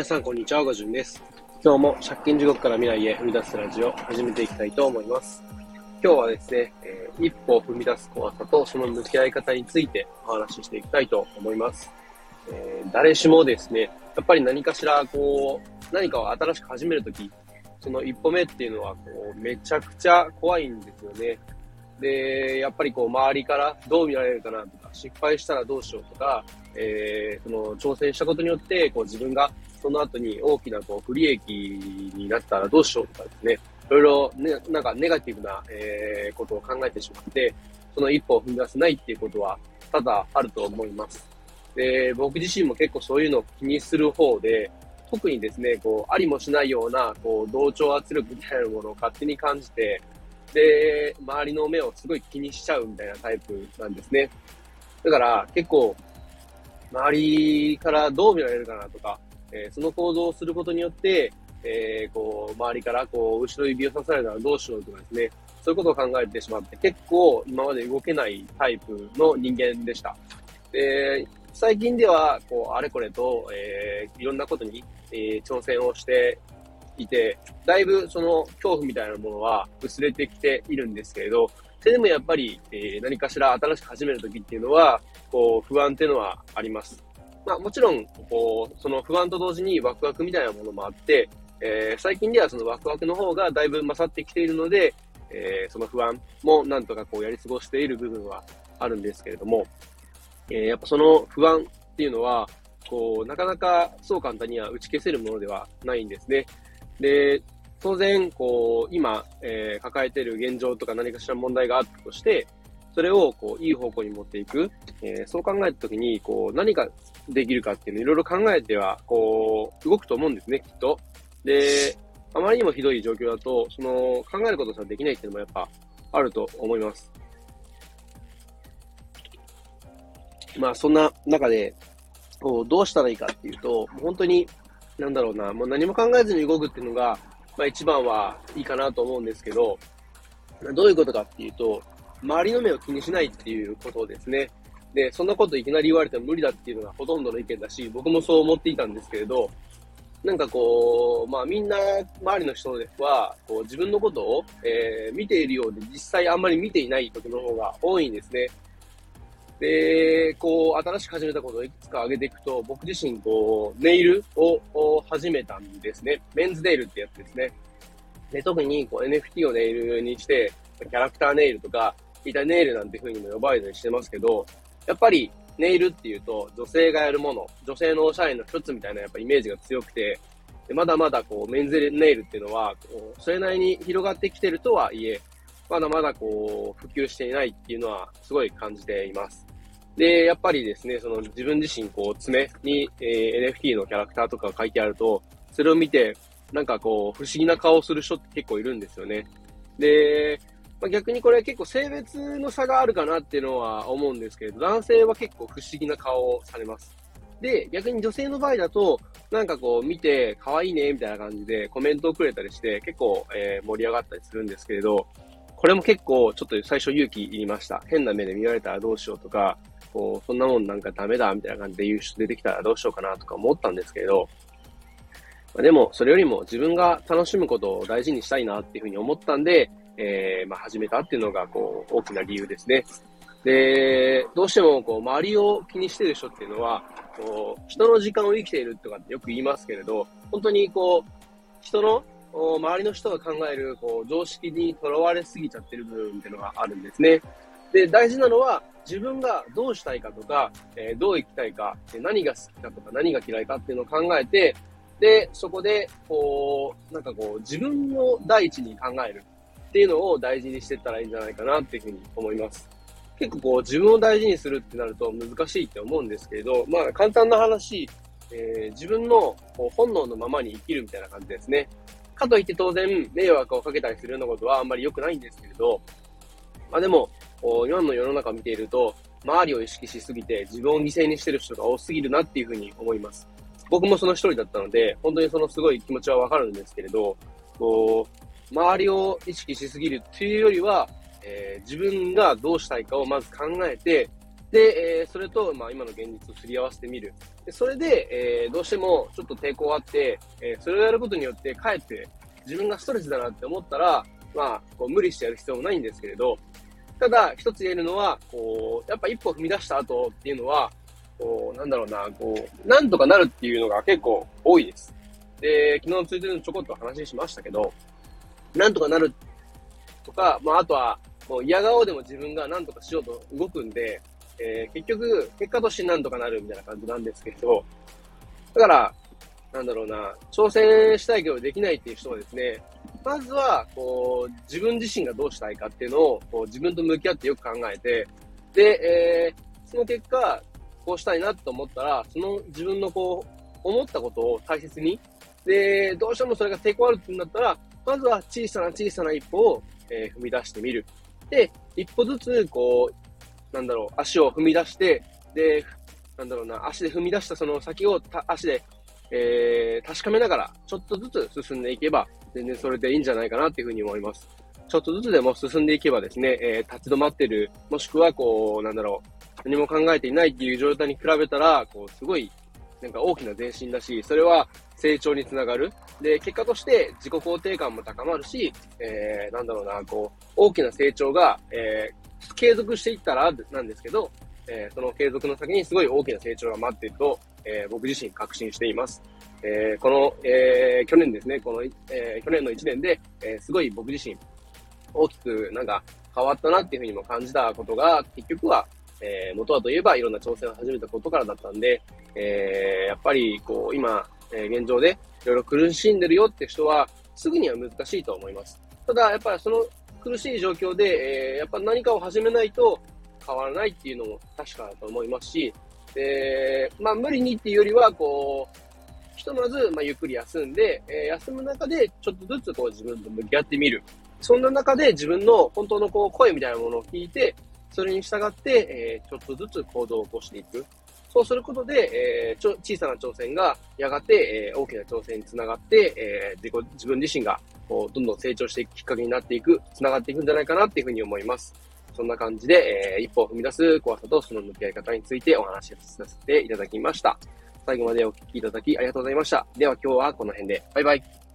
皆さん、こんにちは。ごじゅんです。今日も借金地獄から未来へ踏み出すラジオを始めていきたいと思います。今日はですね、えー、一歩踏み出す怖さとその向き合い方についてお話ししていきたいと思います。えー、誰しもですね、やっぱり何かしら、こう、何かを新しく始めるとき、その一歩目っていうのは、こう、めちゃくちゃ怖いんですよね。で、やっぱりこう、周りからどう見られるかなとか、失敗したらどうしようとか、えー、その挑戦したことによって、こう自分がその後に大きなこう不利益になったらどうしようとかですね、いろいろね、なんかネガティブな、えー、ことを考えてしまって、その一歩を踏み出せないっていうことは多々あると思います。で、僕自身も結構そういうのを気にする方で、特にですね、こう、ありもしないような、こう、同調圧力みたいなものを勝手に感じて、で、周りの目をすごい気にしちゃうみたいなタイプなんですね。だから結構、周りからどう見られるかなとか、えー、その行動をすることによって、えー、こう、周りから、こう、後ろ指を刺されたらどうしようとかですね、そういうことを考えてしまって、結構今まで動けないタイプの人間でした。で、最近では、こう、あれこれと、えー、いろんなことに、えー、挑戦をしていて、だいぶその恐怖みたいなものは薄れてきているんですけれど、それでもやっぱり、えー、何かしら新しく始めるときっていうのは、こう、不安っていうのはあります。まあもちろん、こう、その不安と同時にワクワクみたいなものもあって、えー、最近ではそのワクワクの方がだいぶ勝ってきているので、えー、その不安もなんとかこうやり過ごしている部分はあるんですけれども、えー、やっぱその不安っていうのは、こう、なかなかそう簡単には打ち消せるものではないんですね。で、当然、こう、今、えー、抱えている現状とか何かしら問題があったとして、それを、こう、いい方向に持っていく。えー、そう考えたときに、こう、何かできるかっていうのをいろいろ考えては、こう、動くと思うんですね、きっと。で、あまりにもひどい状況だと、その、考えることさできないっていうのもやっぱ、あると思います。まあ、そんな中で、こう、どうしたらいいかっていうと、う本当に、なんだろうな、もう何も考えずに動くっていうのが、まあ一番はいいかなと思うんですけど、どういうことかっていうと、周りの目を気にしないっていうことですね。で、そんなこといきなり言われても無理だっていうのがほとんどの意見だし、僕もそう思っていたんですけれど、なんかこう、まあみんな、周りの人は、こう自分のことを、えー、見ているようで、実際あんまり見ていない時の方が多いんですね。で、こう、新しく始めたことをいくつか挙げていくと、僕自身、こう、ネイルを始めたんですね。メンズネイルってやつですね。で、特にこう NFT をネイルにして、キャラクターネイルとか、板ネイルなんていう風にも呼ばれたりしてますけど、やっぱりネイルっていうと女性がやるもの、女性のおしゃれの一つみたいなやっぱイメージが強くて、まだまだこうメンズネイルっていうのは、こうそれなりに広がってきてるとはいえ、まだまだこう普及していないっていうのはすごい感じています。で、やっぱりですね、その自分自身こう爪に、えー、NFT のキャラクターとか書いてあると、それを見て、なんかこう不思議な顔をする人って結構いるんですよね。で、まあ、逆にこれ結構性別の差があるかなっていうのは思うんですけれど、男性は結構不思議な顔をされます。で、逆に女性の場合だと、なんかこう見て可愛いねみたいな感じでコメントをくれたりして結構、えー、盛り上がったりするんですけれど、これも結構ちょっと最初勇気いりました。変な目で見られたらどうしようとか、こう、そんなもんなんかダメだみたいな感じで言う人出てきたらどうしようかなとか思ったんですけれど、まあ、でもそれよりも自分が楽しむことを大事にしたいなっていうふうに思ったんで、えー、まあ、始めたっていうのが、こう、大きな理由ですね。で、どうしても、こう、周りを気にしてる人っていうのは、こう、人の時間を生きているとかってよく言いますけれど、本当に、こう、人の、周りの人が考える、こう、常識にとらわれすぎちゃってる部分っていうのがあるんですね。で、大事なのは、自分がどうしたいかとか、えー、どう生きたいか、何が好きかとか、何が嫌いかっていうのを考えて、で、そこで、こう、なんかこう、自分を第一に考える。っていうのを大事にしてったらいいんじゃないかなっていうふうに思います。結構こう自分を大事にするってなると難しいって思うんですけれど、まあ簡単な話、えー、自分のこう本能のままに生きるみたいな感じですね。かといって当然迷惑をかけたりするようなことはあんまり良くないんですけれど、まあでも、今の世の中を見ていると、周りを意識しすぎて自分を犠牲にしてる人が多すぎるなっていうふうに思います。僕もその一人だったので、本当にそのすごい気持ちはわかるんですけれど、こう、周りを意識しすぎるっていうよりは、えー、自分がどうしたいかをまず考えて、で、えー、それと、まあ、今の現実をすり合わせてみる。でそれで、えー、どうしてもちょっと抵抗あって、え、それをやることによって、かえって自分がストレスだなって思ったら、まあ、こう無理してやる必要もないんですけれど、ただ、一つ言えるのは、こう、やっぱ一歩踏み出した後っていうのは、こう、なんだろうな、こう、なんとかなるっていうのが結構多いです。で、昨日のツイートでもちょこっと話しましたけど、なんとかなるとか、まあ、あとは、もう嫌顔でも自分が何とかしようと動くんで、えー、結局、結果として何とかなるみたいな感じなんですけど、だから、なんだろうな、挑戦したいけどできないっていう人はですね、まずは、こう、自分自身がどうしたいかっていうのを、こう、自分と向き合ってよく考えて、で、えー、その結果、こうしたいなと思ったら、その自分のこう、思ったことを大切に、で、どうしてもそれが抵抗あるってなったら、まずは小さな小さな一歩を、えー、踏み出してみる。で、一歩ずつ、こう、なんだろう、足を踏み出して、で、なんだろうな、足で踏み出したその先を足で、えー、確かめながら、ちょっとずつ進んでいけば、全然それでいいんじゃないかなっていうふうに思います。ちょっとずつでも進んでいけばですね、えー、立ち止まってる、もしくはこう、なんだろう、何も考えていないっていう状態に比べたら、こう、すごい、なんか大きな前進だし、それは成長につながる。で、結果として自己肯定感も高まるし、えー、なんだろうな、こう、大きな成長が、えー、継続していったらなんですけど、えー、その継続の先にすごい大きな成長が待っていると、えー、僕自身確信しています。えー、この、えー、去年ですね、この、えー、去年の1年で、えー、すごい僕自身、大きくなんか変わったなっていうふうにも感じたことが、結局は、えー、元はといえばいろんな挑戦を始めたことからだったんで、えー、やっぱり、こう、今、えー、現状でいろいろ苦しんでるよって人は、すぐには難しいと思います。ただ、やっぱりその苦しい状況で、えー、やっぱ何かを始めないと変わらないっていうのも確かだと思いますし、で、まあ無理にっていうよりは、こう、ひとまず、まあ、ゆっくり休んで、えー、休む中で、ちょっとずつこう自分と向き合ってみる。そんな中で自分の本当のこう声みたいなものを聞いて、それに従って、えー、ちょっとずつ行動を起こしていく。そうすることで、えー、ちょ小さな挑戦がやがて、えー、大きな挑戦につながって、えー、自己自分自身がこうどんどん成長していくきっかけになっていく、つながっていくんじゃないかなっていうふうに思います。そんな感じで、えー、一歩を踏み出す怖さとその向き合い方についてお話しさせていただきました。最後までお聞きいただきありがとうございました。では今日はこの辺で。バイバイ。